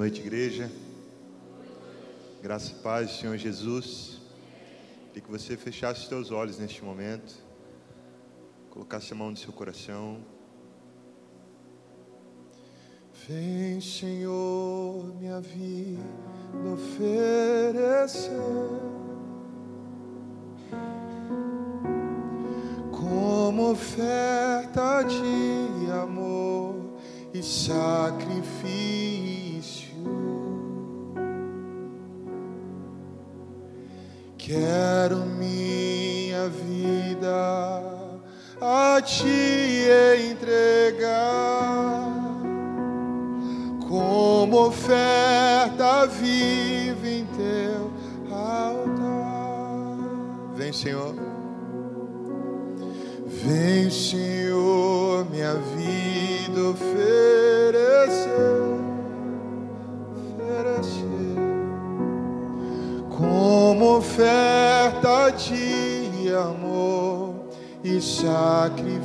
noite, igreja. Graça e paz, Senhor Jesus. Queria que você fechasse os teus olhos neste momento, colocasse a mão no seu coração. Vem, Senhor, minha vida oferecer como oferta de amor e sacrifício. Quero minha vida a te entregar como oferta viva em teu altar. Vem, Senhor. Vem, Senhor, minha vida oferecer, oferta de amor e sacrifício.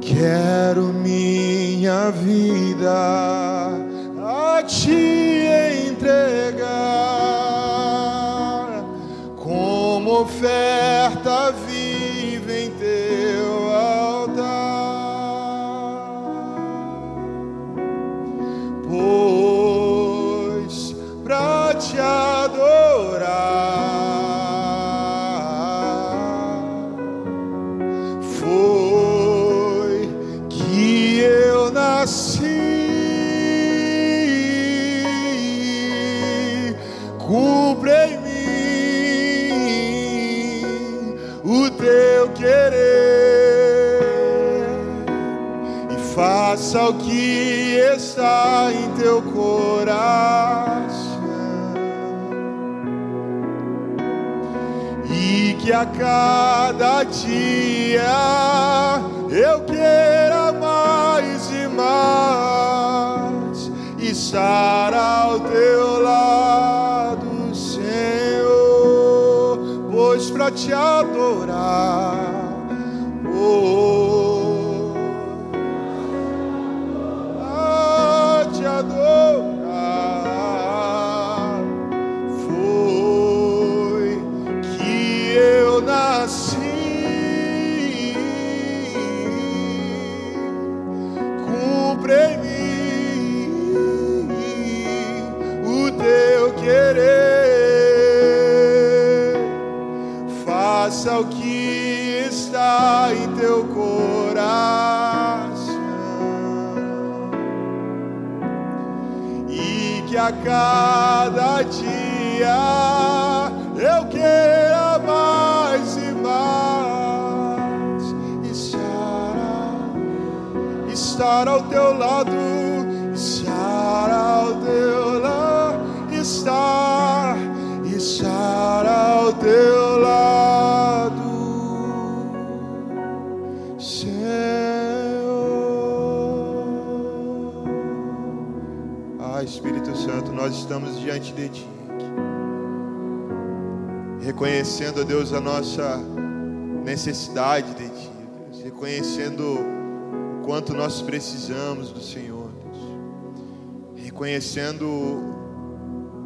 Quero minha vida está em teu coração. e que a cada dia eu queira mais e mais estar ao teu lado, Senhor, pois para te adorar, Em mim o teu querer. Faça o que está em teu coração e que a cada estar ao teu lado, estar ao teu lado, estar, estar ao teu lado, Senhor. Ah, Espírito Santo, nós estamos diante de Ti. Reconhecendo, ó Deus, a nossa necessidade de Ti, Deus. Reconhecendo quanto nós precisamos do Senhor, Deus. Reconhecendo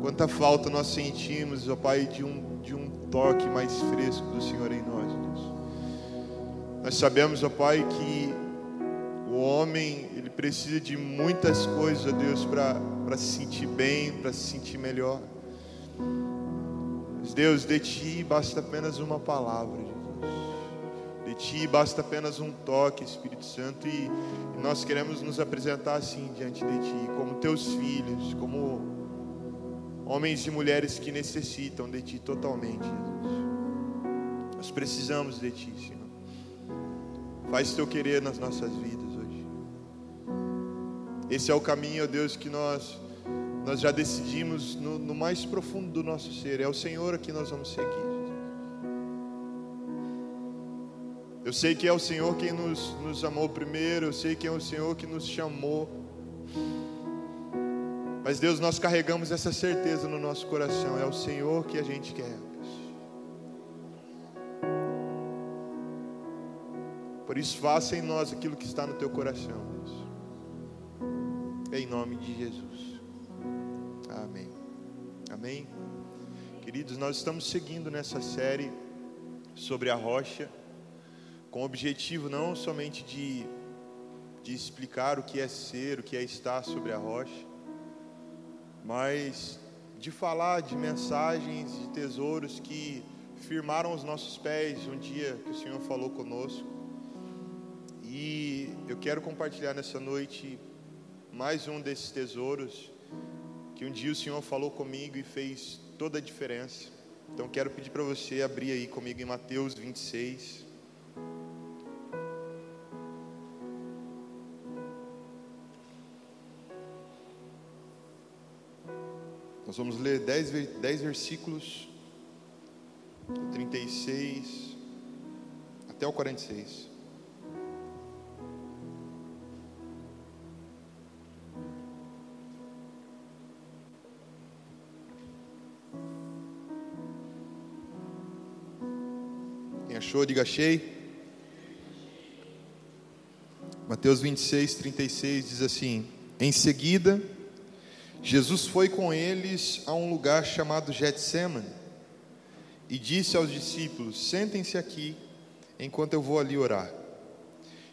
quanta falta nós sentimos, ó Pai, de um, de um toque mais fresco do Senhor em nós, Deus. Nós sabemos, ó Pai, que o homem, ele precisa de muitas coisas, ó Deus, para se sentir bem, para se sentir melhor. Mas Deus, de Ti basta apenas uma palavra, Jesus. Ti basta apenas um toque, Espírito Santo, e, nós queremos nos apresentar assim diante de Ti, como Teus filhos, como homens e mulheres que necessitam de Ti totalmente, Jesus. Nós precisamos de Ti, Senhor. Faz Teu querer nas nossas vidas hoje. Esse é o caminho, ó Deus, que nós nós já decidimos no, no mais profundo do nosso ser. É o Senhor que nós vamos seguir. Eu sei que é o Senhor quem nos, nos amou primeiro. Eu sei que é o Senhor que nos chamou. Mas Deus, nós carregamos essa certeza no nosso coração. É o Senhor que a gente quer. Por isso, faça em nós aquilo que está no teu coração, Deus. Em nome de Jesus. Amém. Amém. Queridos, nós estamos seguindo nessa série sobre a rocha, com o objetivo não somente de, de explicar o que é ser, o que é estar sobre a rocha, mas de falar de mensagens, de tesouros que firmaram os nossos pés um dia que o Senhor falou conosco. E eu quero compartilhar nessa noite mais um desses tesouros que um dia o Senhor falou comigo e fez toda a diferença. Então quero pedir para você abrir aí comigo em Mateus 26. Nós vamos ler 10, 10 versículos, do 36 até o 46. Quem achou, diga achei. Mateus 26, 36 diz assim: Em seguida, Jesus foi com eles a um lugar chamado Getsemane e disse aos discípulos: Sentem-se aqui enquanto eu vou ali orar.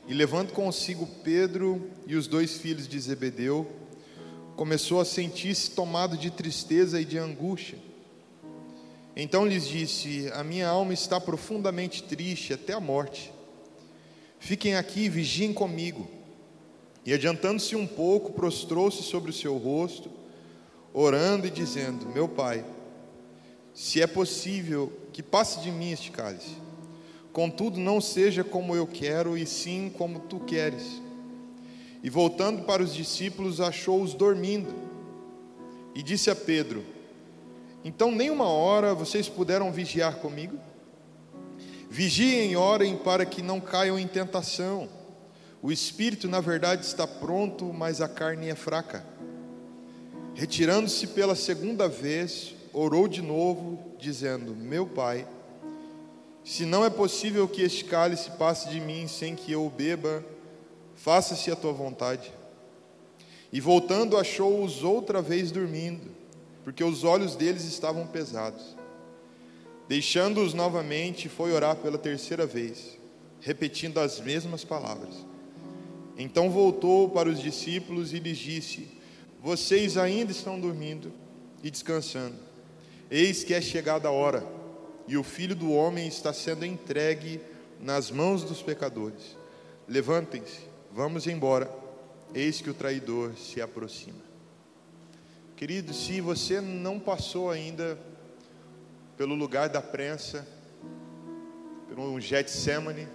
E levando consigo Pedro e os dois filhos de Zebedeu, começou a sentir-se tomado de tristeza e de angústia. Então lhes disse: A minha alma está profundamente triste até a morte. Fiquem aqui vigiem comigo. E adiantando-se um pouco, prostrou-se sobre o seu rosto, orando e dizendo: Meu pai, se é possível que passe de mim este cálice, contudo não seja como eu quero, e sim como tu queres. E voltando para os discípulos, achou-os dormindo, e disse a Pedro: Então nem uma hora vocês puderam vigiar comigo? Vigiem orem para que não caiam em tentação. O espírito, na verdade, está pronto, mas a carne é fraca. Retirando-se pela segunda vez, orou de novo, dizendo: Meu pai, se não é possível que este cálice passe de mim sem que eu o beba, faça-se a tua vontade. E voltando, achou-os outra vez dormindo, porque os olhos deles estavam pesados. Deixando-os novamente, foi orar pela terceira vez, repetindo as mesmas palavras. Então voltou para os discípulos e lhes disse: Vocês ainda estão dormindo e descansando. Eis que é chegada a hora, e o filho do homem está sendo entregue nas mãos dos pecadores. Levantem-se, vamos embora. Eis que o traidor se aproxima. Querido, se você não passou ainda pelo lugar da prensa, pelo Getsemane,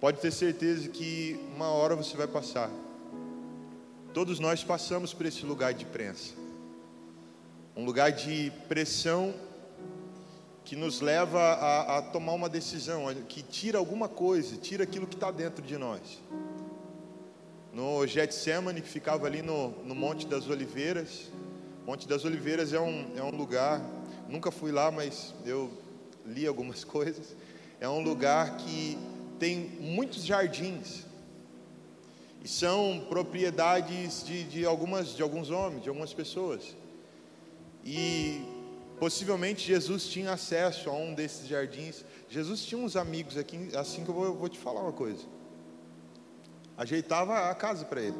Pode ter certeza que uma hora você vai passar. Todos nós passamos por esse lugar de prensa. Um lugar de pressão que nos leva a, a tomar uma decisão, que tira alguma coisa, tira aquilo que está dentro de nós. No Getsemane, que ficava ali no, no Monte das Oliveiras. Monte das Oliveiras é um, é um lugar, nunca fui lá, mas eu li algumas coisas. É um lugar que tem muitos jardins e são propriedades de, de, algumas, de alguns homens, de algumas pessoas. E possivelmente Jesus tinha acesso a um desses jardins. Jesus tinha uns amigos aqui, assim que eu vou, eu vou te falar uma coisa. Ajeitava a casa para ele.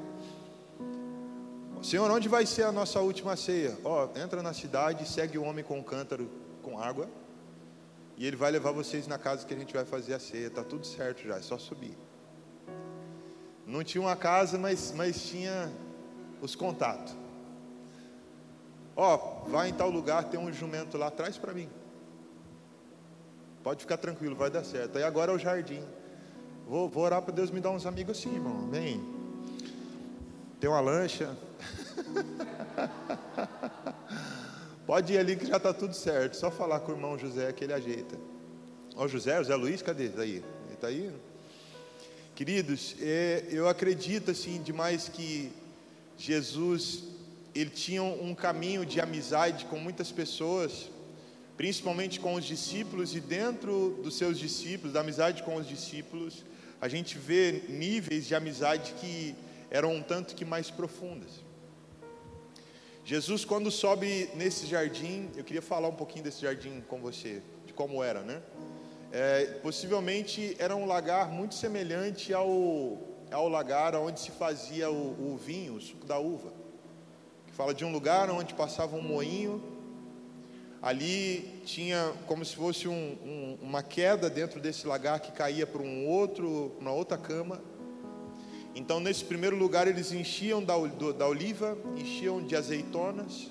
Senhor, onde vai ser a nossa última ceia? Ó, oh, entra na cidade, segue o homem com um cântaro com água e ele vai levar vocês na casa que a gente vai fazer a ceia. Tá tudo certo já, é só subir. Não tinha uma casa, mas, mas tinha os contatos. Ó, oh, vai em tal lugar, tem um jumento lá, traz para mim. Pode ficar tranquilo, vai dar certo. Aí agora é o jardim. Vou, vou orar para Deus me dar uns amigos assim, irmão. Vem. Tem uma lancha. Pode ir ali que já está tudo certo. Só falar com o irmão José que ele ajeita. Ó José, José Luiz, cadê? Está aí? Está aí? Queridos, é, eu acredito assim demais que Jesus ele tinha um caminho de amizade com muitas pessoas, principalmente com os discípulos e dentro dos seus discípulos, da amizade com os discípulos, a gente vê níveis de amizade que eram um tanto que mais profundas. Jesus, quando sobe nesse jardim, eu queria falar um pouquinho desse jardim com você, de como era, né? É, possivelmente era um lagar muito semelhante ao, ao lagar onde se fazia o, o vinho, o suco da uva. Fala de um lugar onde passava um moinho, ali tinha como se fosse um, um, uma queda dentro desse lagar que caía para um outro, uma outra cama. Então, nesse primeiro lugar, eles enchiam da, da oliva, enchiam de azeitonas,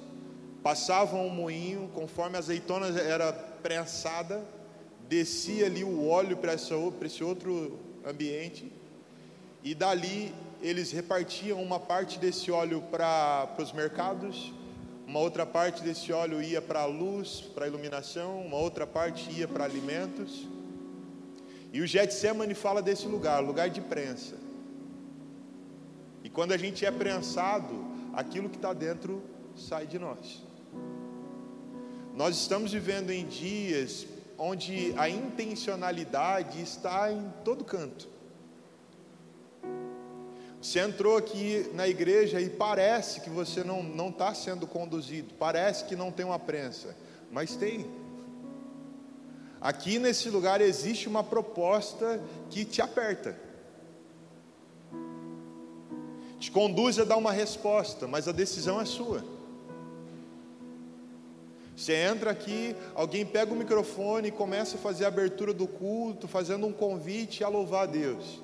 passavam o moinho, conforme a azeitona era prensada, descia ali o óleo para esse outro ambiente, e dali eles repartiam uma parte desse óleo para os mercados, uma outra parte desse óleo ia para a luz, para a iluminação, uma outra parte ia para alimentos. E o Getsemane fala desse lugar, lugar de prensa. E quando a gente é prensado, aquilo que está dentro sai de nós. Nós estamos vivendo em dias onde a intencionalidade está em todo canto. Você entrou aqui na igreja e parece que você não está sendo conduzido, parece que não tem uma prensa, mas tem. Aqui nesse lugar existe uma proposta que te aperta, te conduz a dar uma resposta, mas a decisão é sua. Você entra aqui, alguém pega o microfone e começa a fazer a abertura do culto, fazendo um convite a louvar a Deus.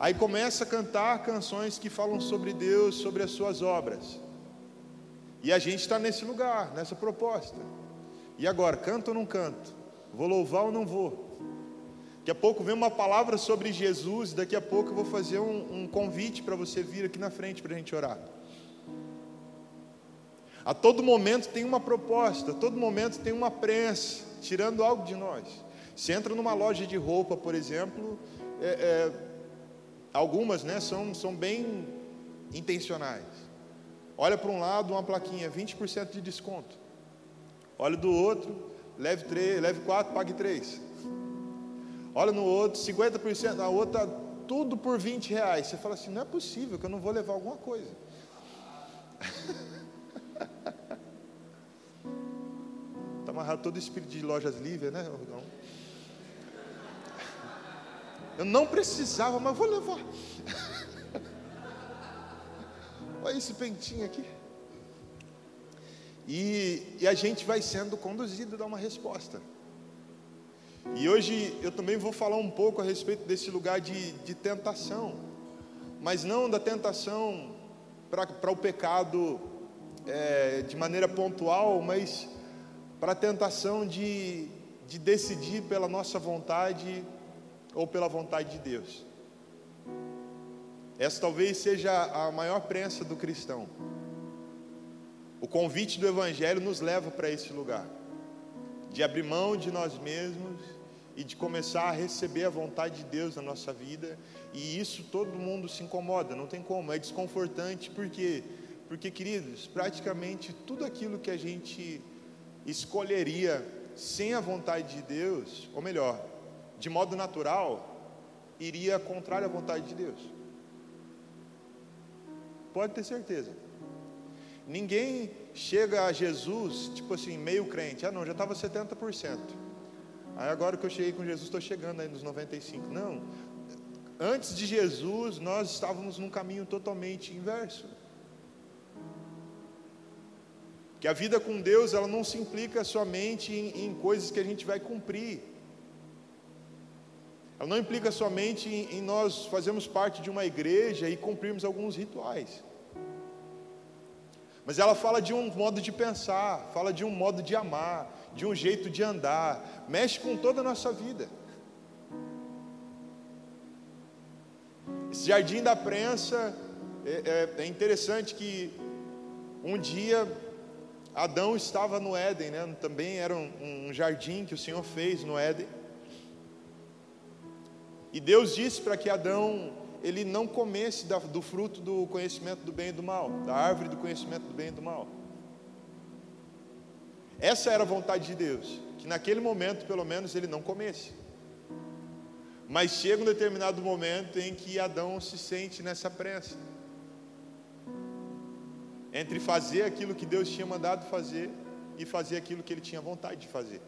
Aí começa a cantar canções que falam sobre Deus, sobre as suas obras. E a gente está nesse lugar, nessa proposta. E agora, canto ou não canto? Vou louvar ou não vou? Daqui a pouco vem uma palavra sobre Jesus, daqui a pouco eu vou fazer um, um convite para você vir aqui na frente para a gente orar. A todo momento tem uma proposta, a todo momento tem uma prensa, tirando algo de nós. Se entra numa loja de roupa, por exemplo, é, é, algumas né, são, são bem intencionais. Olha para um lado uma plaquinha, 20% de desconto. Olha do outro, leve 3, leve 4, pague 3. Olha no outro, 50%, a outra, tudo por 20 reais. Você fala assim, não é possível que eu não vou levar alguma coisa. Está amarrado todo o espírito de lojas livres, né? Eu não precisava, mas vou levar. Olha esse pentinho aqui. E, e, a gente vai sendo conduzido a dar uma resposta. E hoje eu também vou falar um pouco a respeito desse lugar de, de tentação, mas não da tentação para o pecado é, de maneira pontual, mas para a tentação de, de decidir pela nossa vontade ou pela vontade de Deus. Essa talvez seja a maior prensa do cristão. O convite do Evangelho nos leva para esse lugar, de abrir mão de nós mesmos e de começar a receber a vontade de Deus na nossa vida, e isso todo mundo se incomoda, não tem como, é desconfortante, porque porque, queridos, praticamente tudo aquilo que a gente escolheria sem a vontade de Deus, ou melhor, de modo natural, iria contrário à vontade de Deus. Pode ter certeza. Ninguém chega a Jesus, tipo assim, meio crente. Ah, não, já estava 70%. Aí agora que eu cheguei com Jesus, estou chegando aí nos 95%. Não. Antes de Jesus, nós estávamos num caminho totalmente inverso. Que a vida com Deus ela não se implica somente em, em coisas que a gente vai cumprir. Ela não implica somente em, em nós fazermos parte de uma igreja e cumprirmos alguns rituais. Mas ela fala de um modo de pensar, fala de um modo de amar, de um jeito de andar, mexe com toda a nossa vida. Esse jardim da prensa é, é, é interessante que um dia Adão estava no Éden, né? também era um, um jardim que o Senhor fez no Éden. E Deus disse para que Adão ele não comesse do fruto do conhecimento do bem e do mal, da árvore do conhecimento do bem e do mal. Essa era a vontade de Deus, que naquele momento, pelo menos, ele não comesse. Mas chega um determinado momento em que Adão se sente nessa pressa entre fazer aquilo que Deus tinha mandado fazer e fazer aquilo que ele tinha vontade de fazer.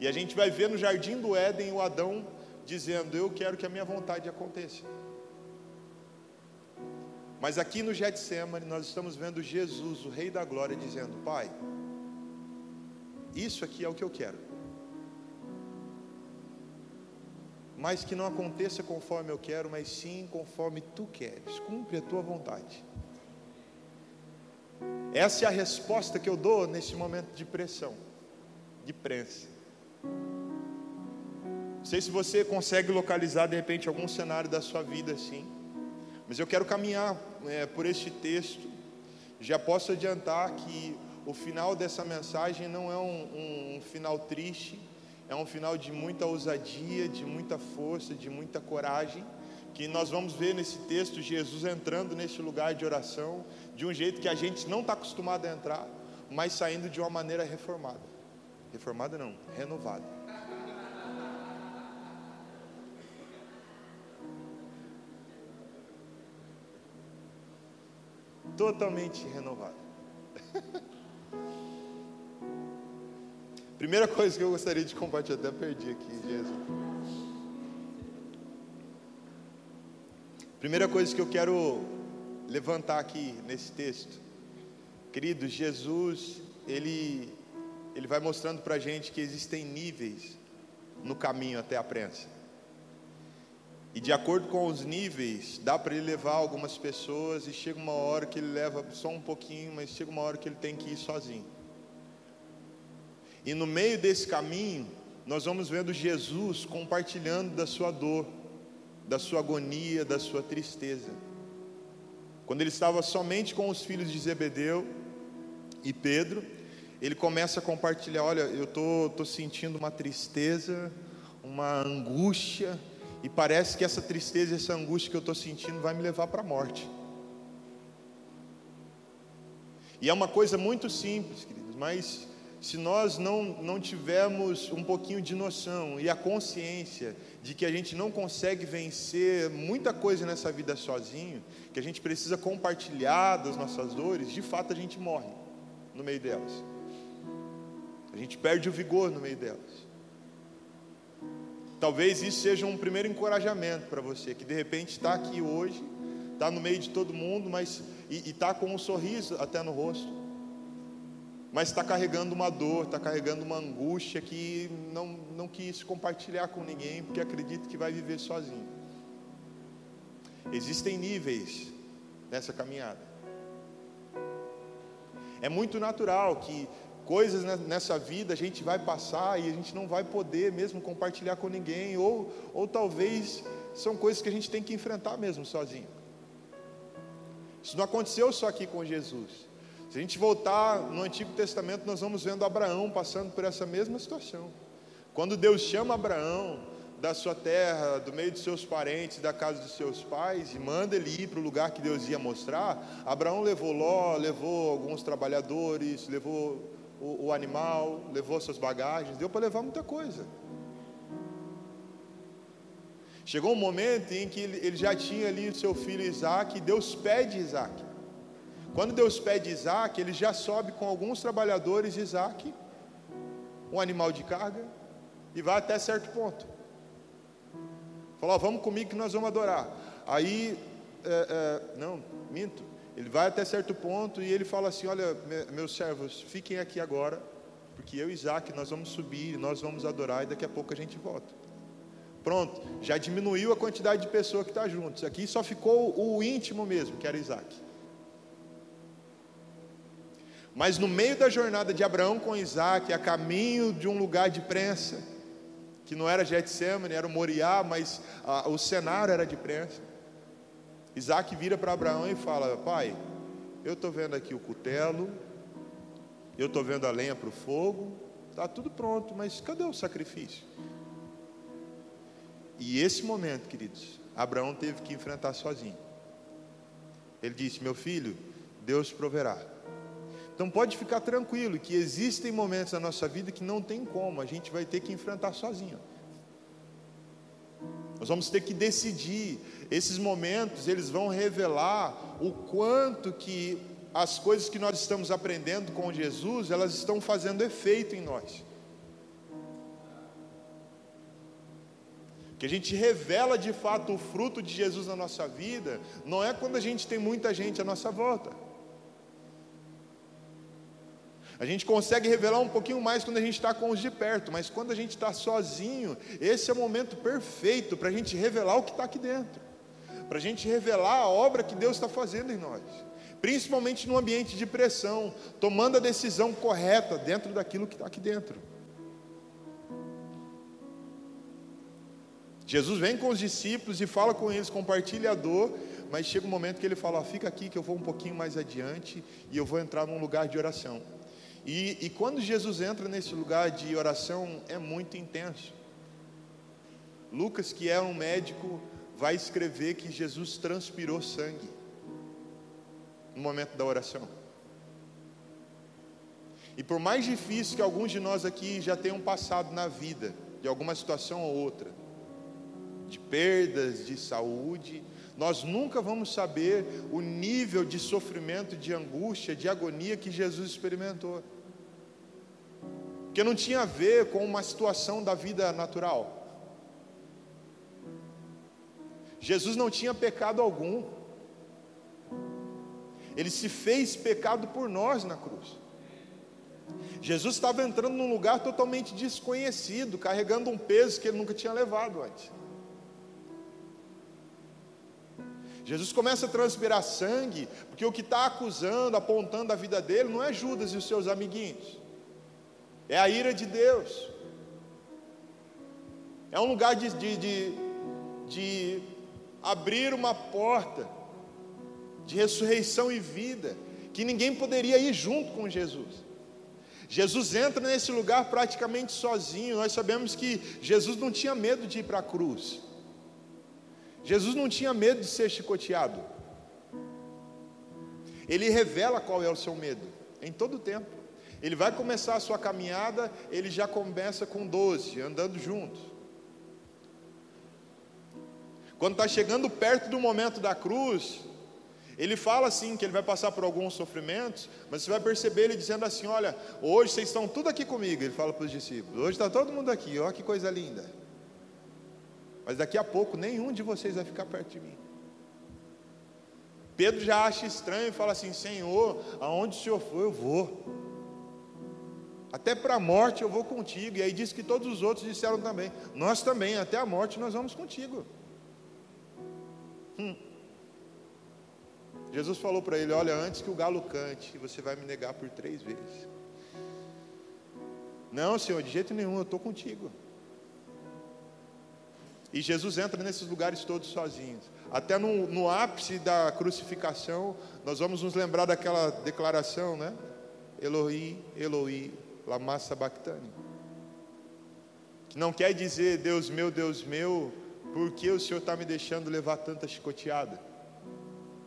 E a gente vai ver no jardim do Éden o Adão dizendo: Eu quero que a minha vontade aconteça. Mas aqui no Getsemane nós estamos vendo Jesus, o Rei da Glória, dizendo: Pai, isso aqui é o que eu quero. Mas que não aconteça conforme eu quero, mas sim conforme tu queres. Cumpre a tua vontade. Essa é a resposta que eu dou nesse momento de pressão, de prensa. Não sei se você consegue localizar de repente algum cenário da sua vida assim, mas eu quero caminhar é, por este texto. Já posso adiantar que o final dessa mensagem não é um, um, um final triste, é um final de muita ousadia, de muita força, de muita coragem que nós vamos ver nesse texto Jesus entrando nesse lugar de oração de um jeito que a gente não está acostumado a entrar, mas saindo de uma maneira reformada. Reformada não, renovada. Totalmente renovada. Primeira coisa que eu gostaria de compartilhar, até perdi aqui, Jesus. Primeira coisa que eu quero levantar aqui nesse texto, querido, Jesus, ele, ele vai mostrando para a gente que existem níveis no caminho até a prensa. E de acordo com os níveis, dá para ele levar algumas pessoas e chega uma hora que ele leva só um pouquinho, mas chega uma hora que ele tem que ir sozinho. E no meio desse caminho, nós vamos vendo Jesus compartilhando da sua dor da sua agonia, da sua tristeza. Quando ele estava somente com os filhos de Zebedeu e Pedro, ele começa a compartilhar: olha, eu estou tô, tô sentindo uma tristeza, uma angústia, e parece que essa tristeza, essa angústia que eu estou sentindo vai me levar para a morte. E é uma coisa muito simples, queridos, mas se nós não, não tivermos um pouquinho de noção e a consciência de que a gente não consegue vencer muita coisa nessa vida sozinho, que a gente precisa compartilhar das nossas dores, de fato a gente morre no meio delas. A gente perde o vigor no meio delas. Talvez isso seja um primeiro encorajamento para você, que de repente está aqui hoje, está no meio de todo mundo, mas e está com um sorriso até no rosto mas está carregando uma dor, está carregando uma angústia que não, não quis compartilhar com ninguém, porque acredita que vai viver sozinho. Existem níveis nessa caminhada. É muito natural que coisas nessa vida a gente vai passar e a gente não vai poder mesmo compartilhar com ninguém, ou, ou talvez são coisas que a gente tem que enfrentar mesmo sozinho. Isso não aconteceu só aqui com Jesus. Se a gente voltar no Antigo Testamento, nós vamos vendo Abraão passando por essa mesma situação. Quando Deus chama Abraão da sua terra, do meio de seus parentes, da casa dos seus pais, e manda ele ir para o lugar que Deus ia mostrar, Abraão levou Ló, levou alguns trabalhadores, levou o, o animal, levou suas bagagens, deu para levar muita coisa. Chegou um momento em que ele, já tinha ali o seu filho Isaac, e Deus pede Isaac. Quando Deus pede Isaac, ele já sobe com alguns trabalhadores Isaac, um animal de carga, e vai até certo ponto. Falou: vamos comigo que nós vamos adorar. Aí, é, é, não, minto. Ele vai até certo ponto e ele fala assim: Olha, meus servos, fiquem aqui agora, porque eu e Isaac nós vamos subir, nós vamos adorar e daqui a pouco a gente volta. Pronto, já diminuiu a quantidade de pessoas que está juntos. Aqui só ficou o íntimo mesmo, que era Isaac. Mas no meio da jornada de Abraão com Isaac, a caminho de um lugar de prensa, que não era Getsemane, era o Moriá, mas ah, o cenário era de prensa. Isaac vira para Abraão e fala: Pai, eu estou vendo aqui o cutelo, eu estou vendo a lenha para o fogo, está tudo pronto, mas cadê o sacrifício? E esse momento, queridos, Abraão teve que enfrentar sozinho. Ele disse: Meu filho, Deus proverá. Então pode ficar tranquilo que existem momentos na nossa vida que não tem como, a gente vai ter que enfrentar sozinho. Nós vamos ter que decidir. Esses momentos, eles vão revelar o quanto que as coisas que nós estamos aprendendo com Jesus, elas estão fazendo efeito em nós. Que a gente revela de fato o fruto de Jesus na nossa vida, não é quando a gente tem muita gente à nossa volta. A gente consegue revelar um pouquinho mais quando a gente está com os de perto, mas quando a gente está sozinho, esse é o momento perfeito para a gente revelar o que está aqui dentro, para a gente revelar a obra que Deus está fazendo em nós, principalmente no ambiente de pressão, tomando a decisão correta dentro daquilo que está aqui dentro. Jesus vem com os discípulos e fala com eles, compartilha a dor, mas chega um momento que ele fala: ó, fica aqui que eu vou um pouquinho mais adiante e eu vou entrar num lugar de oração. E, e quando Jesus entra nesse lugar de oração, é muito intenso. Lucas, que é um médico, vai escrever que Jesus transpirou sangue no momento da oração. E por mais difícil que alguns de nós aqui já tenham passado na vida, de alguma situação ou outra, de perdas de saúde, nós nunca vamos saber o nível de sofrimento, de angústia, de agonia que Jesus experimentou. Porque não tinha a ver com uma situação da vida natural. Jesus não tinha pecado algum. Ele se fez pecado por nós na cruz. Jesus estava entrando num lugar totalmente desconhecido, carregando um peso que ele nunca tinha levado antes. Jesus começa a transpirar sangue, porque o que está acusando, apontando a vida dele, não é Judas e os seus amiguinhos, é a ira de Deus, é um lugar de, de, de, de abrir uma porta de ressurreição e vida, que ninguém poderia ir junto com Jesus. Jesus entra nesse lugar praticamente sozinho. Nós sabemos que Jesus não tinha medo de ir para a cruz. Jesus não tinha medo de ser chicoteado. Ele revela qual é o seu medo, em todo o tempo. Ele vai começar a sua caminhada, ele já começa com 12, andando juntos. Quando está chegando perto do momento da cruz, ele fala assim que ele vai passar por alguns sofrimentos, mas você vai perceber ele dizendo assim: Olha, hoje vocês estão tudo aqui comigo. Ele fala para os discípulos: Hoje está todo mundo aqui, olha que coisa linda. Mas daqui a pouco nenhum de vocês vai ficar perto de mim. Pedro já acha estranho e fala assim: Senhor, aonde o Senhor for, eu vou. Até para a morte eu vou contigo. E aí diz que todos os outros disseram também: Nós também, até a morte nós vamos contigo. Hum. Jesus falou para ele: Olha, antes que o galo cante, você vai me negar por três vezes. Não, Senhor, de jeito nenhum, eu estou contigo. E Jesus entra nesses lugares todos sozinhos. Até no, no, ápice da crucificação, nós vamos nos lembrar daquela declaração, né? Elohi, Elohi, lama sabachthani. Que não quer dizer, Deus meu, Deus meu, por que o Senhor está me deixando levar tanta chicoteada?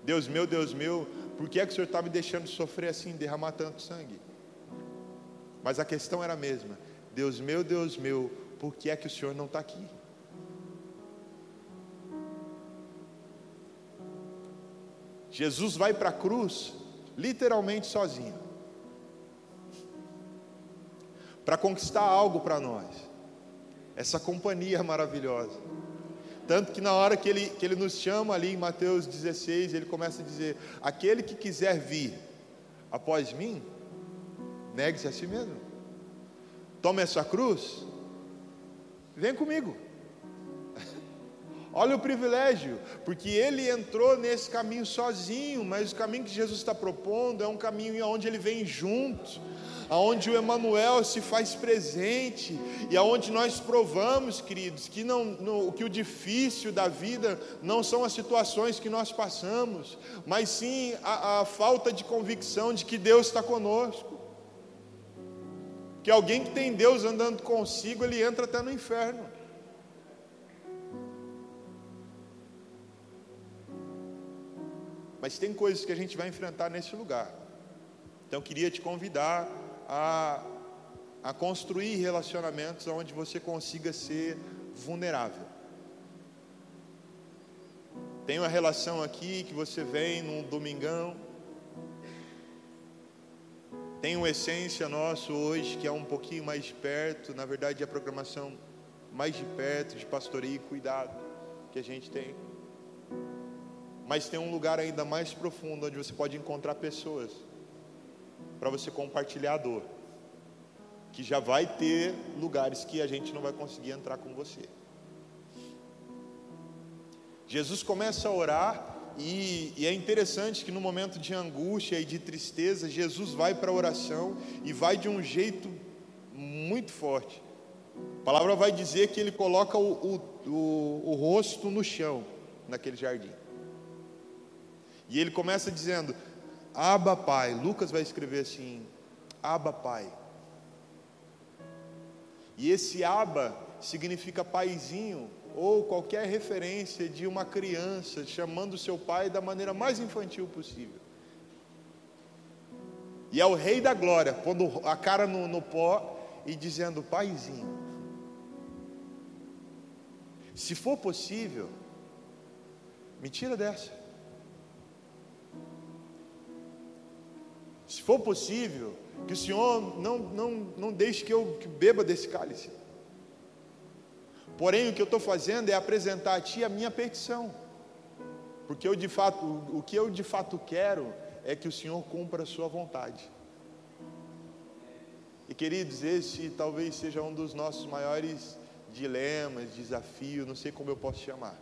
Deus meu, Deus meu, por que é que o Senhor está me deixando sofrer assim, derramar tanto sangue? Mas a questão era a mesma. Deus meu, Deus meu, por que é que o Senhor não está aqui? Jesus vai para a cruz, literalmente sozinho, para conquistar algo para nós, essa companhia maravilhosa. Tanto que na hora que ele, que ele nos chama ali em Mateus 16, ele começa a dizer: Aquele que quiser vir após mim, negue-se a si mesmo, tome a sua cruz, vem comigo. Olha o privilégio, porque ele entrou nesse caminho sozinho, mas o caminho que Jesus está propondo é um caminho onde ele vem junto, aonde o Emanuel se faz presente e aonde nós provamos, queridos, que não, no, que o difícil da vida não são as situações que nós passamos, mas sim a, a falta de convicção de que Deus está conosco. Que alguém que tem Deus andando consigo, ele entra até no inferno. Mas tem coisas que a gente vai enfrentar nesse lugar. Então, queria te convidar a, a construir relacionamentos onde você consiga ser vulnerável. Tem uma relação aqui que você vem num domingão. Tem uma essência nosso hoje que é um pouquinho mais perto, na verdade a programação mais de perto, de pastoreio e cuidado que a gente tem. Mas tem um lugar ainda mais profundo onde você pode encontrar pessoas para você compartilhar a dor. Que já vai ter lugares que a gente não vai conseguir entrar com você. Jesus começa a orar e, e, é interessante que no momento de angústia e de tristeza, Jesus vai para a oração e vai de um jeito muito forte. A palavra vai dizer que ele coloca o, o, o, o rosto no chão, naquele jardim. E ele começa dizendo: Aba Pai. Lucas vai escrever assim: Aba Pai. E esse Aba significa paizinho ou qualquer referência de uma criança chamando seu pai da maneira mais infantil possível. E é o rei da glória, pondo a cara no, no pó e dizendo: Paizinho, se for possível, me tira dessa. Se for possível, que o Senhor não, não, não deixe que eu que beba desse cálice. Porém, o que eu estou fazendo é apresentar a Ti a minha petição. Porque eu de fato, o que eu de fato quero é que o Senhor cumpra a sua vontade. E queridos, esse talvez seja um dos nossos maiores dilemas, desafios, não sei como eu posso chamar.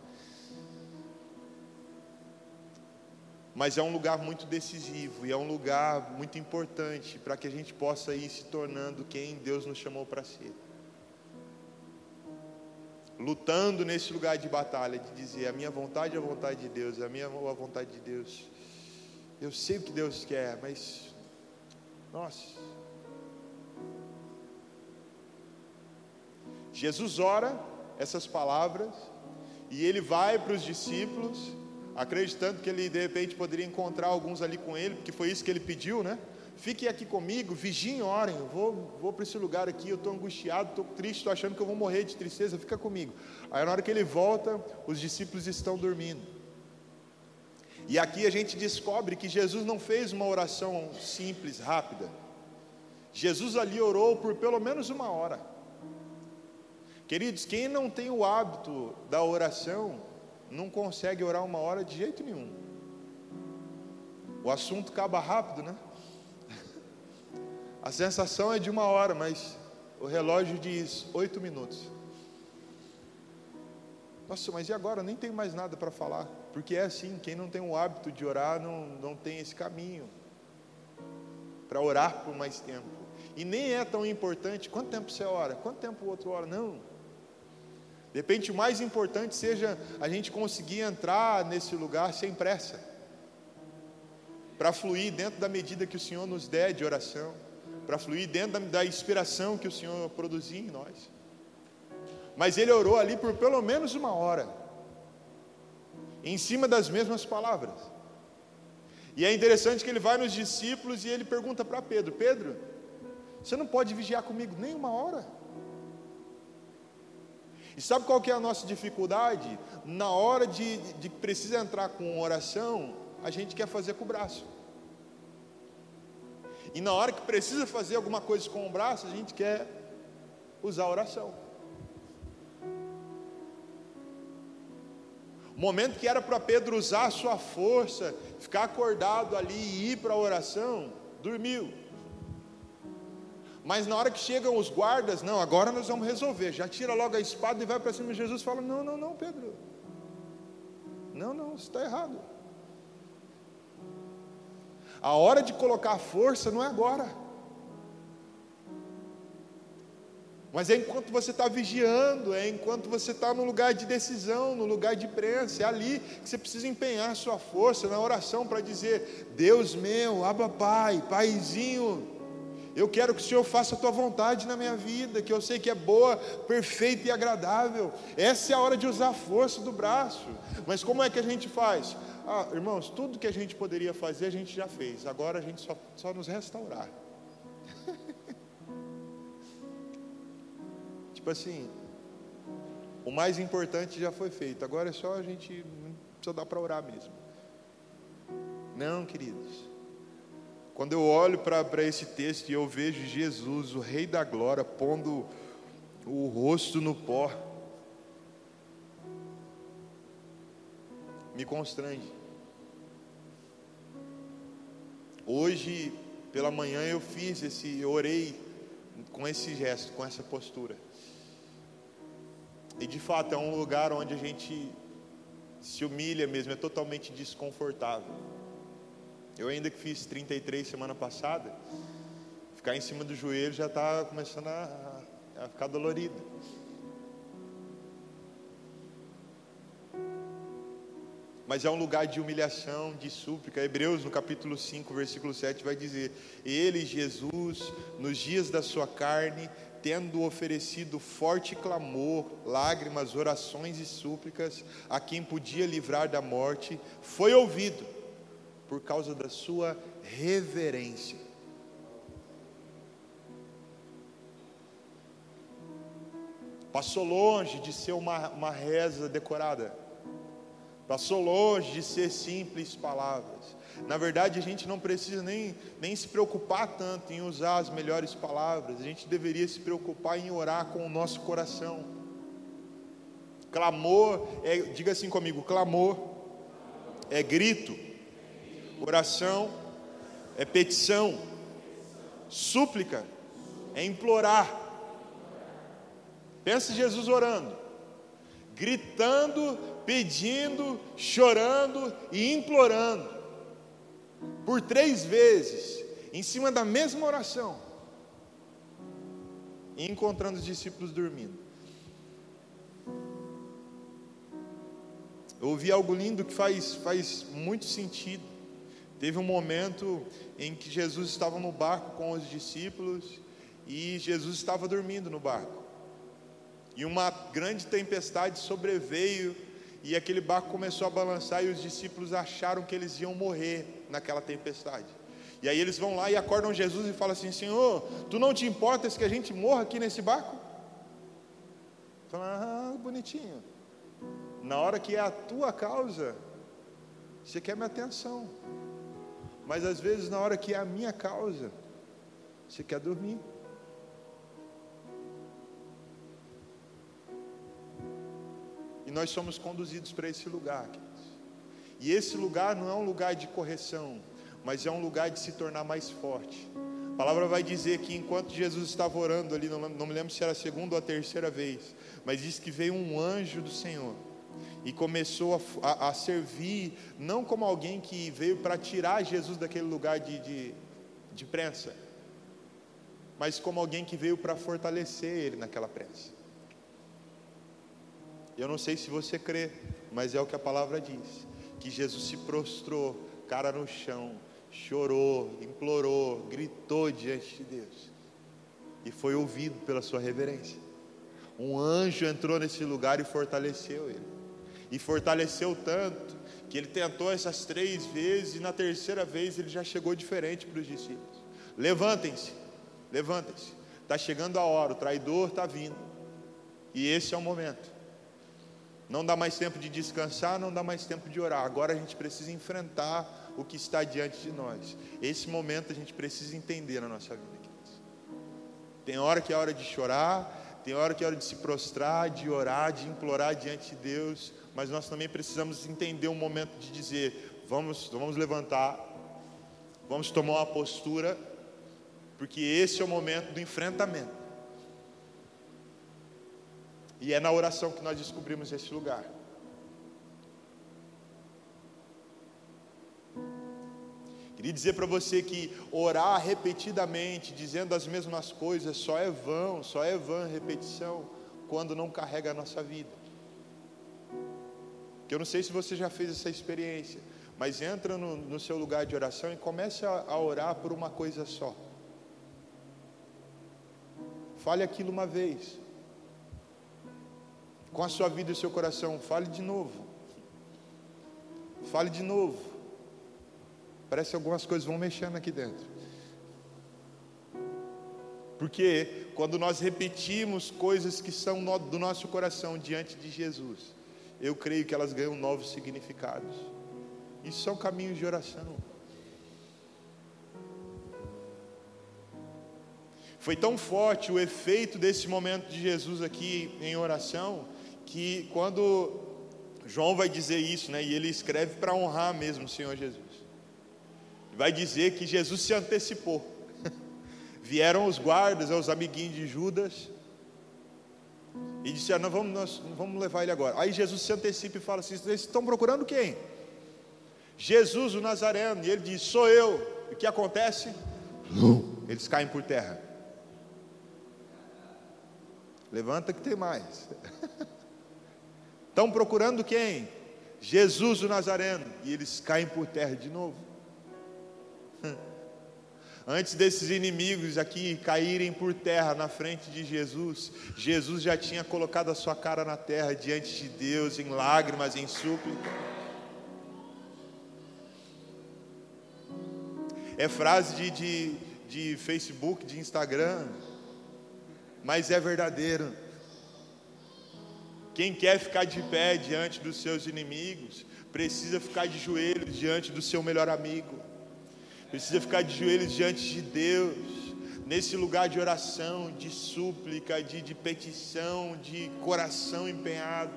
Mas é um lugar muito decisivo e é um lugar muito importante para que a gente possa ir se tornando quem Deus nos chamou para ser lutando nesse lugar de batalha, de dizer: a minha vontade é a vontade de Deus, a minha é a vontade de Deus. Eu sei o que Deus quer, mas, nossa. Jesus ora essas palavras e ele vai para os discípulos, acreditando que ele de repente poderia encontrar alguns ali com ele, porque foi isso que ele pediu, né? Fiquem aqui comigo, vigiem, orem. Eu vou, vou para esse lugar aqui. Eu estou angustiado, estou triste, estou achando que eu vou morrer de tristeza. Fica comigo. Aí, na hora que ele volta, os discípulos estão dormindo. E aqui a gente descobre que Jesus não fez uma oração simples, rápida. Jesus ali orou por pelo menos uma hora. Queridos, quem não tem o hábito da oração, não consegue orar uma hora de jeito nenhum. O assunto acaba rápido, né? A sensação é de uma hora, mas o relógio diz oito minutos. Nossa, mas e agora? Nem tenho mais nada para falar. Porque é assim: quem não tem o hábito de orar não, não tem esse caminho para orar por mais tempo. E nem é tão importante quanto tempo você ora, quanto tempo o outro ora. Não. De repente, o mais importante seja a gente conseguir entrar nesse lugar sem pressa, para fluir dentro da medida que o Senhor nos der de oração para fluir dentro da, inspiração que o Senhor produzia em nós. Mas ele orou ali por pelo menos uma hora, em cima das mesmas palavras. E é interessante que ele vai nos discípulos e ele pergunta para Pedro: Pedro, você não pode vigiar comigo nem uma hora? E sabe qual que é a nossa dificuldade? Na hora de, de precisa entrar com oração, a gente quer fazer com o braço. E na hora que precisa fazer alguma coisa com o braço, a gente quer usar a oração. Momento que era para Pedro usar a sua força, ficar acordado ali e ir para a oração, dormiu. Mas na hora que chegam os guardas, não, agora nós vamos resolver. Já tira logo a espada e vai para cima de Jesus e fala: Não, não, não, Pedro. Não, não, está errado. A hora de colocar força não é agora. Mas é enquanto você está vigiando, é enquanto você está no lugar de decisão, no lugar de prensa, é ali que você precisa empenhar a sua força na oração para dizer: Deus meu, Abba Pai, Paizinho, Eu quero que o Senhor faça a tua vontade na minha vida, que eu sei que é boa, perfeita e agradável. Essa é a hora de usar a força do braço. Mas como é que a gente faz? Ah, irmãos, tudo que a gente poderia fazer, a gente já fez. Agora a gente só, só nos restaurar. tipo assim, o mais importante já foi feito. Agora é só a gente precisa dar para orar mesmo. Não, queridos. Quando eu olho para esse texto e eu vejo Jesus, o Rei da Glória, pondo o rosto no pó, me constrange. Hoje, pela manhã, eu fiz esse, eu orei com esse gesto, com essa postura. E de fato é um lugar onde a gente se humilha mesmo, é totalmente desconfortável. Eu ainda que fiz 33 semana passada, ficar em cima do joelho já está começando a, a ficar dolorido. Mas é um lugar de humilhação, de súplica. Hebreus, no capítulo 5, versículo 7, vai dizer: Ele, Jesus, nos dias da sua carne, tendo oferecido forte clamor, lágrimas, orações e súplicas a quem podia livrar da morte, foi ouvido por causa da sua reverência. Passou longe de ser uma, uma reza decorada, passou longe de ser simples palavras. Na verdade, a gente não precisa nem, nem se preocupar tanto em usar as melhores palavras, a gente deveria se preocupar em orar com o nosso coração. Clamor, é, diga assim comigo: clamor é grito Oração é petição. Súplica é implorar. Pensa Jesus orando, gritando, pedindo, chorando e implorando, por três vezes, em cima da mesma oração, e encontrando os discípulos dormindo. Eu ouvi algo lindo que faz, faz muito sentido. Teve um momento em que Jesus estava no barco com os discípulos e Jesus estava dormindo no barco. E uma grande tempestade sobreveio e aquele barco começou a balançar e os discípulos acharam que eles iam morrer naquela tempestade. E aí eles vão lá e acordam Jesus e falam assim: Senhor, tu não te importas que a gente morra aqui nesse barco? Fala, ah, bonitinho. Na hora que é a tua causa, você quer minha atenção. Mas às vezes, na hora que é a minha causa, você quer dormir. E nós somos conduzidos para esse lugar. E esse lugar não é um lugar de correção, mas é um lugar de se tornar mais forte. A palavra vai dizer que enquanto Jesus estava orando ali, não, não me lembro se era a segunda ou a terceira vez, mas diz que veio um anjo do Senhor e começou a, a, a, servir, não como alguém que veio para tirar Jesus daquele lugar de, de, de prensa, mas como alguém que veio para fortalecer ele naquela prensa. Eu não sei se você crê, mas é o que a palavra diz: que Jesus se prostrou, cara no chão, chorou, implorou, gritou diante de Deus, e foi ouvido pela sua reverência. Um anjo entrou nesse lugar e fortaleceu ele e fortaleceu tanto que ele tentou essas três vezes e na terceira vez ele já chegou diferente para os discípulos. Levantem-se, levantem-se. Está chegando a hora, o traidor está vindo. E esse é o momento. Não dá mais tempo de descansar, não dá mais tempo de orar. Agora a gente precisa enfrentar o que está diante de nós. Esse momento a gente precisa entender na nossa vida. Tem hora que é hora de chorar, tem hora que é hora de se prostrar, de orar, de implorar diante de Deus mas nós também precisamos entender um momento de dizer: vamos, vamos levantar, vamos tomar uma postura, porque esse é o momento do enfrentamento. E é na oração que nós descobrimos esse lugar. Queria dizer para você que orar repetidamente, dizendo as mesmas coisas, só é vão, só é vã repetição, quando não carrega a nossa vida. Que eu não sei se você já fez essa experiência, mas entra no, no seu lugar de oração e comece a, a orar por uma coisa só. fale aquilo uma vez. Com a sua vida e o seu coração, fale de novo. Fale de novo. Parece que algumas coisas vão mexendo aqui dentro. Porque quando nós repetimos coisas que são do nosso coração diante de Jesus, eu creio que elas ganham novos significados. Isso são caminhos de oração. Foi tão forte o efeito desse momento de Jesus aqui em oração, que quando João vai dizer isso, né, e ele escreve para honrar mesmo o Senhor Jesus, vai dizer que Jesus se antecipou. Vieram os guardas, os amiguinhos de Judas, e disseram: não, vamos, nós, vamos levar ele agora. Aí Jesus se antecipa e fala assim: Vocês estão procurando quem? Jesus, o Nazareno. E ele diz: Sou eu. E o que acontece? Eles caem por terra. Levanta que tem mais. Estão procurando quem? Jesus o Nazareno. E eles caem por terra de novo. Antes desses inimigos aqui caírem por terra na frente de Jesus, Jesus já tinha colocado a sua cara na terra diante de Deus, em lágrimas, em súplica. É frase de, de, de Facebook, de Instagram mas é verdadeiro. Quem quer ficar de pé diante dos seus inimigos, precisa ficar de joelhos diante do seu melhor amigo, precisa ficar de joelhos diante de Deus, nesse lugar de oração, de súplica, de, de petição, de coração empenhado.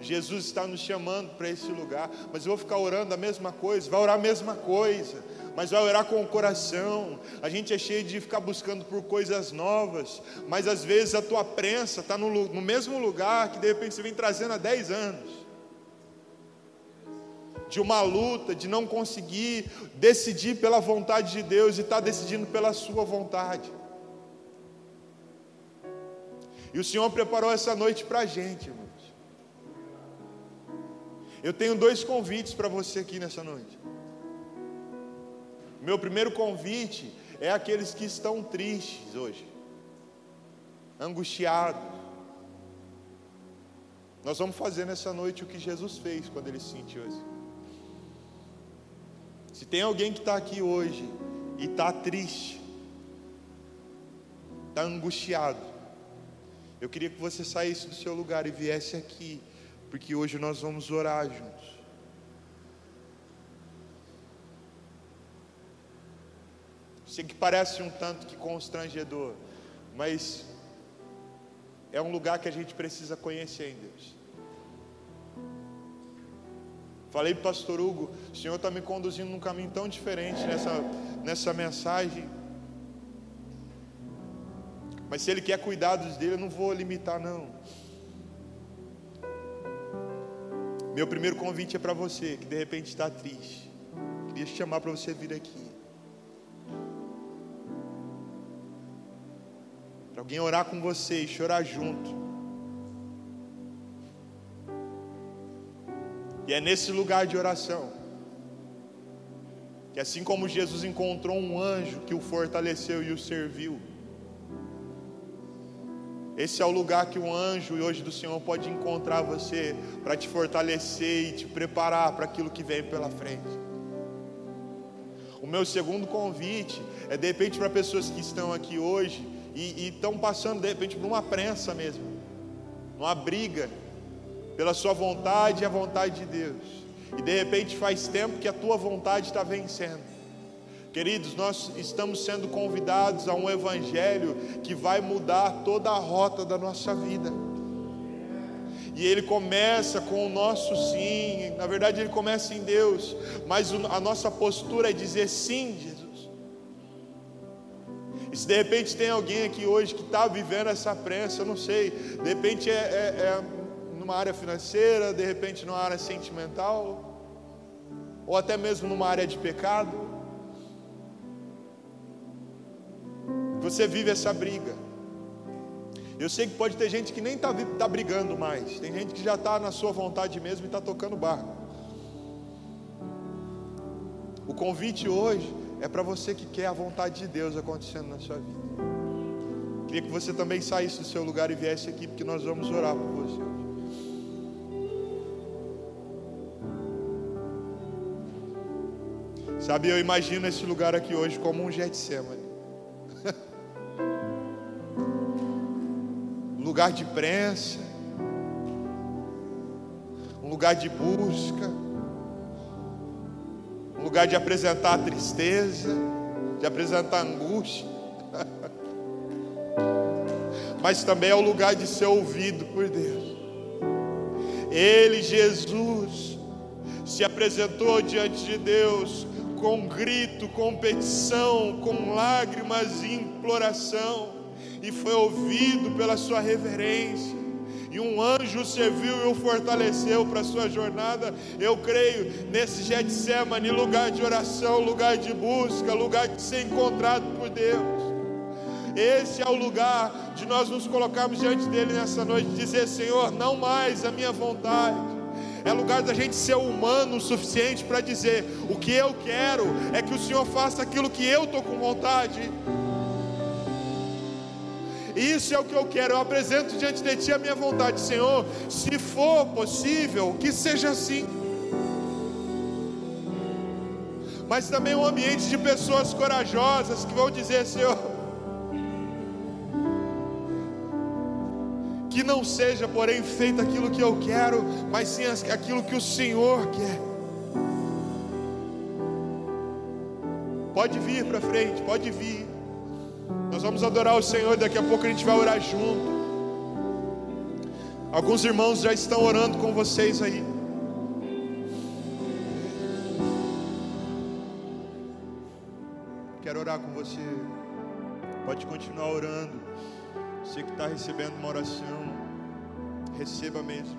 Jesus está nos chamando para esse lugar, mas eu vou ficar orando a mesma coisa, vai orar a mesma coisa, mas vai orar com o coração. A gente é cheio de ficar buscando por coisas novas, mas às vezes a tua prensa está no, no mesmo lugar que de repente você vem trazendo há 10 anos de uma luta, de não conseguir decidir pela vontade de Deus e estar tá decidindo pela sua vontade. E o Senhor preparou essa noite para a gente, irmãos. Eu tenho dois convites para você aqui nessa noite. Meu primeiro convite é aqueles que estão tristes hoje, angustiados. Nós vamos fazer nessa noite o que Jesus fez quando ele se sentiu assim. Se tem alguém que está aqui hoje e está triste, está angustiado, eu queria que você saísse do seu lugar e viesse aqui, porque hoje nós vamos orar juntos. Sei que parece um tanto que constrangedor, mas é um lugar que a gente precisa conhecer em Deus. Falei para o pastor Hugo, o Senhor está me conduzindo num caminho tão diferente nessa, nessa mensagem. Mas se Ele quer cuidados dele, eu não vou limitar, não. Meu primeiro convite é para você que de repente está triste. Queria te chamar para você vir aqui. Para alguém orar com você e chorar junto. E é nesse lugar de oração que assim como Jesus encontrou um anjo que o fortaleceu e o serviu, esse é o lugar que o anjo hoje do Senhor pode encontrar você para te fortalecer e te preparar para aquilo que vem pela frente. O meu segundo convite é de repente para pessoas que estão aqui hoje e, estão passando de repente por uma prensa mesmo, uma briga pela sua vontade e a vontade de Deus. E de repente faz tempo que a tua vontade está vencendo. Queridos, nós estamos sendo convidados a um evangelho que vai mudar toda a rota da nossa vida. E ele começa com o nosso sim, na verdade ele começa em Deus, mas a nossa postura é dizer sim, Jesus. E se de repente tem alguém aqui hoje que está vivendo essa prensa, eu não sei, de repente é, é, é numa área financeira, de repente numa área sentimental, ou até mesmo numa área de pecado. Você vive essa briga. Eu sei que pode ter gente que nem está tá brigando mais, tem gente que já está na sua vontade mesmo e está tocando barco. O convite hoje é para você que quer a vontade de Deus acontecendo na sua vida Queria que você também saísse do seu lugar e viesse aqui, porque nós vamos orar por você Sabe, eu imagino esse lugar aqui hoje como um Getsemane. lugar de prensa, um lugar de busca, um lugar de apresentar tristeza, de apresentar angústia, mas também é o lugar de ser ouvido por Deus. Ele, Jesus, se apresentou diante de Deus com grito, com petição, com lágrimas e imploração e foi ouvido pela sua reverência. E um anjo serviu e o fortaleceu para a sua jornada. Eu creio nesse Getsemane, lugar de oração, lugar de busca, lugar de ser encontrado por Deus. Esse é o lugar de nós nos colocarmos diante dele nessa noite dizer: Senhor, não mais a minha vontade. É lugar da gente ser humano o suficiente para dizer: o que eu quero é que o Senhor faça aquilo que eu estou com vontade. Isso é o que eu quero. Eu apresento diante de Ti a minha vontade, Senhor. Se for possível, que seja assim. Mas também um ambiente de pessoas corajosas que vão dizer, Senhor, que não seja, porém, feito aquilo que eu quero, mas sim aquilo que o Senhor quer. Pode vir para frente, pode vir. Nós vamos adorar o Senhor, daqui a pouco a gente vai orar junto. Alguns irmãos já estão orando com vocês aí. Quero orar com você. Pode continuar orando. Você que está recebendo uma oração, receba mesmo.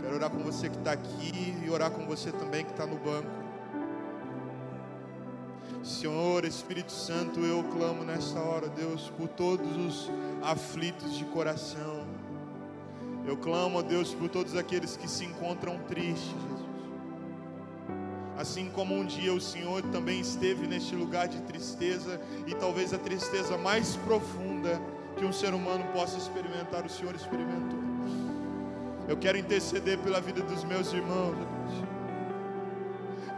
Quero orar com você que está aqui e orar com você também que está no banco. Senhor Espírito Santo, eu clamo nessa hora, Deus, por todos os aflitos de coração. Eu clamo, Deus, por todos aqueles que se encontram tristes. Assim como um dia o Senhor também esteve neste lugar de tristeza, e talvez a tristeza mais profunda que um ser humano possa experimentar, o Senhor experimentou. Eu quero interceder pela vida dos meus irmãos, Deus.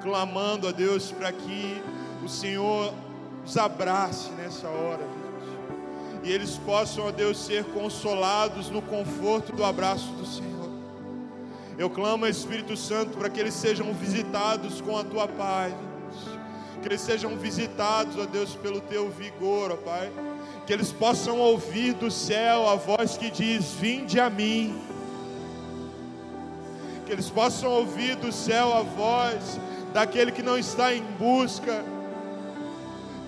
clamando a Deus para que o Senhor os abrace nessa hora, Jesus. E eles possam, ó Deus, ser consolados no conforto do abraço do Senhor. Eu clamo, Espírito Santo, para que eles sejam visitados com a tua paz, que eles sejam visitados, ó Deus, pelo teu vigor, ó Pai. Que eles possam ouvir do céu a voz que diz: Vinde a mim. Que eles possam ouvir do céu a voz daquele que não está em busca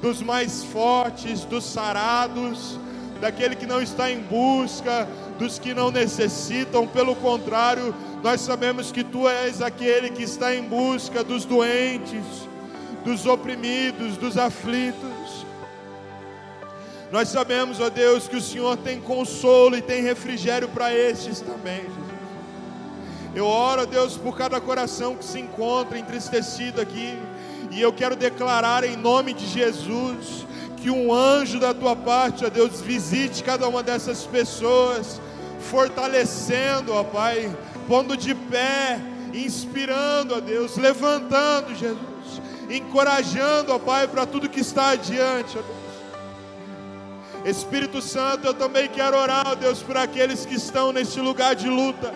dos mais fortes, dos sarados, daquele que não está em busca, dos que não necessitam, pelo contrário, nós sabemos que tu és aquele que está em busca dos doentes, dos oprimidos, dos aflitos. Nós sabemos, ó Deus, que o Senhor tem consolo e tem refrigério para estes também, Jesus. Eu oro, Deus, por cada coração que se encontra entristecido aqui. E eu quero declarar em nome de Jesus que um anjo da tua parte, ó Deus, visite cada uma dessas pessoas, fortalecendo, ó Pai, pondo de pé, inspirando, ó Deus, levantando, Jesus, encorajando, ó Pai, para tudo que está adiante, ó Deus. Espírito Santo, eu também quero orar, ó Deus, por aqueles que estão neste lugar de luta,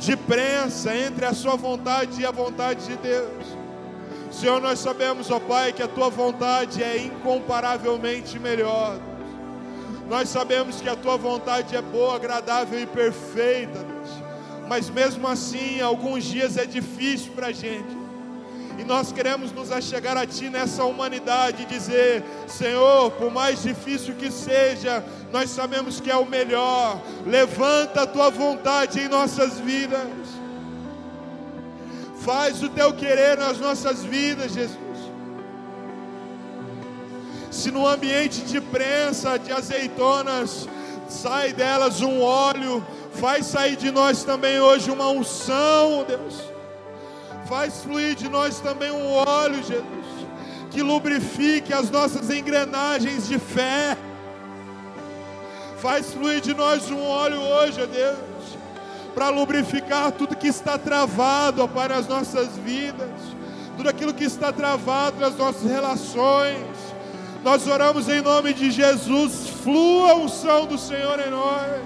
de prensa entre a sua vontade e a vontade de Deus. Senhor, nós sabemos, ó Pai, que a tua vontade é incomparavelmente melhor. Nós sabemos que a tua vontade é boa, agradável e perfeita. Mas mesmo assim, alguns dias é difícil para a gente. E nós queremos nos achegar a Ti nessa humanidade e dizer: Senhor, por mais difícil que seja, nós sabemos que é o melhor. Levanta a Tua vontade em nossas vidas. Faz o teu querer nas nossas vidas, Jesus. Se no ambiente de prensa, de azeitonas, sai delas um óleo, faz sair de nós também hoje uma unção, Deus. Faz fluir de nós também um óleo, Jesus, que lubrifique as nossas engrenagens de fé Faz fluir de nós um óleo hoje, Deus, para lubrificar tudo que está travado, ó Pai, nas nossas vidas, tudo aquilo que está travado nas nossas relações. Nós oramos em nome de Jesus, flua a unção do Senhor em nós,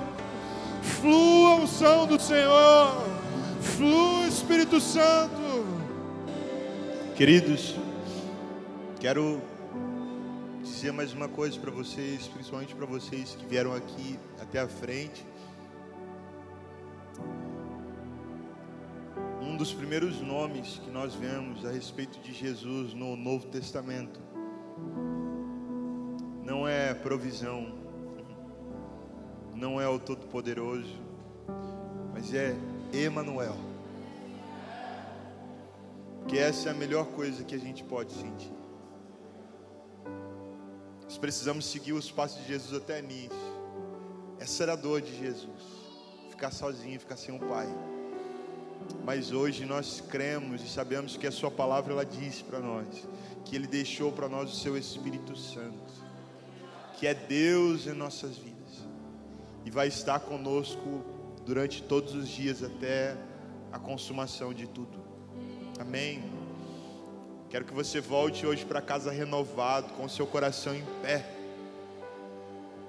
flua a unção do Senhor, flua Espírito Santo. Queridos, quero dizer mais uma coisa para vocês, principalmente para vocês que vieram aqui até a frente. Um dos primeiros nomes que nós vemos a respeito de Jesus no Novo Testamento não é provisão, não é o Todo-Poderoso, mas é Emanuel. Que essa é a melhor coisa que a gente pode sentir. Nós precisamos seguir os passos de Jesus até nisso. Essa era a dor de Jesus. Ficar sozinho, ficar sem um pai. Mas hoje nós cremos e sabemos que a sua palavra ela diz para nós que ele deixou para nós o seu Espírito Santo, que é Deus em nossas vidas e vai estar conosco durante todos os dias até a consumação de tudo. Amém. Quero que você volte hoje para casa renovado, com o seu coração em pé.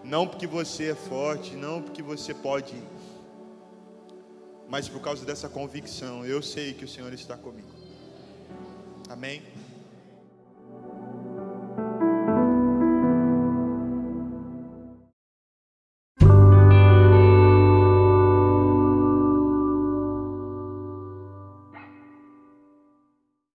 Não porque você é forte, não porque você pode, mas por causa dessa convicção. Eu sei que o Senhor está comigo. Amém.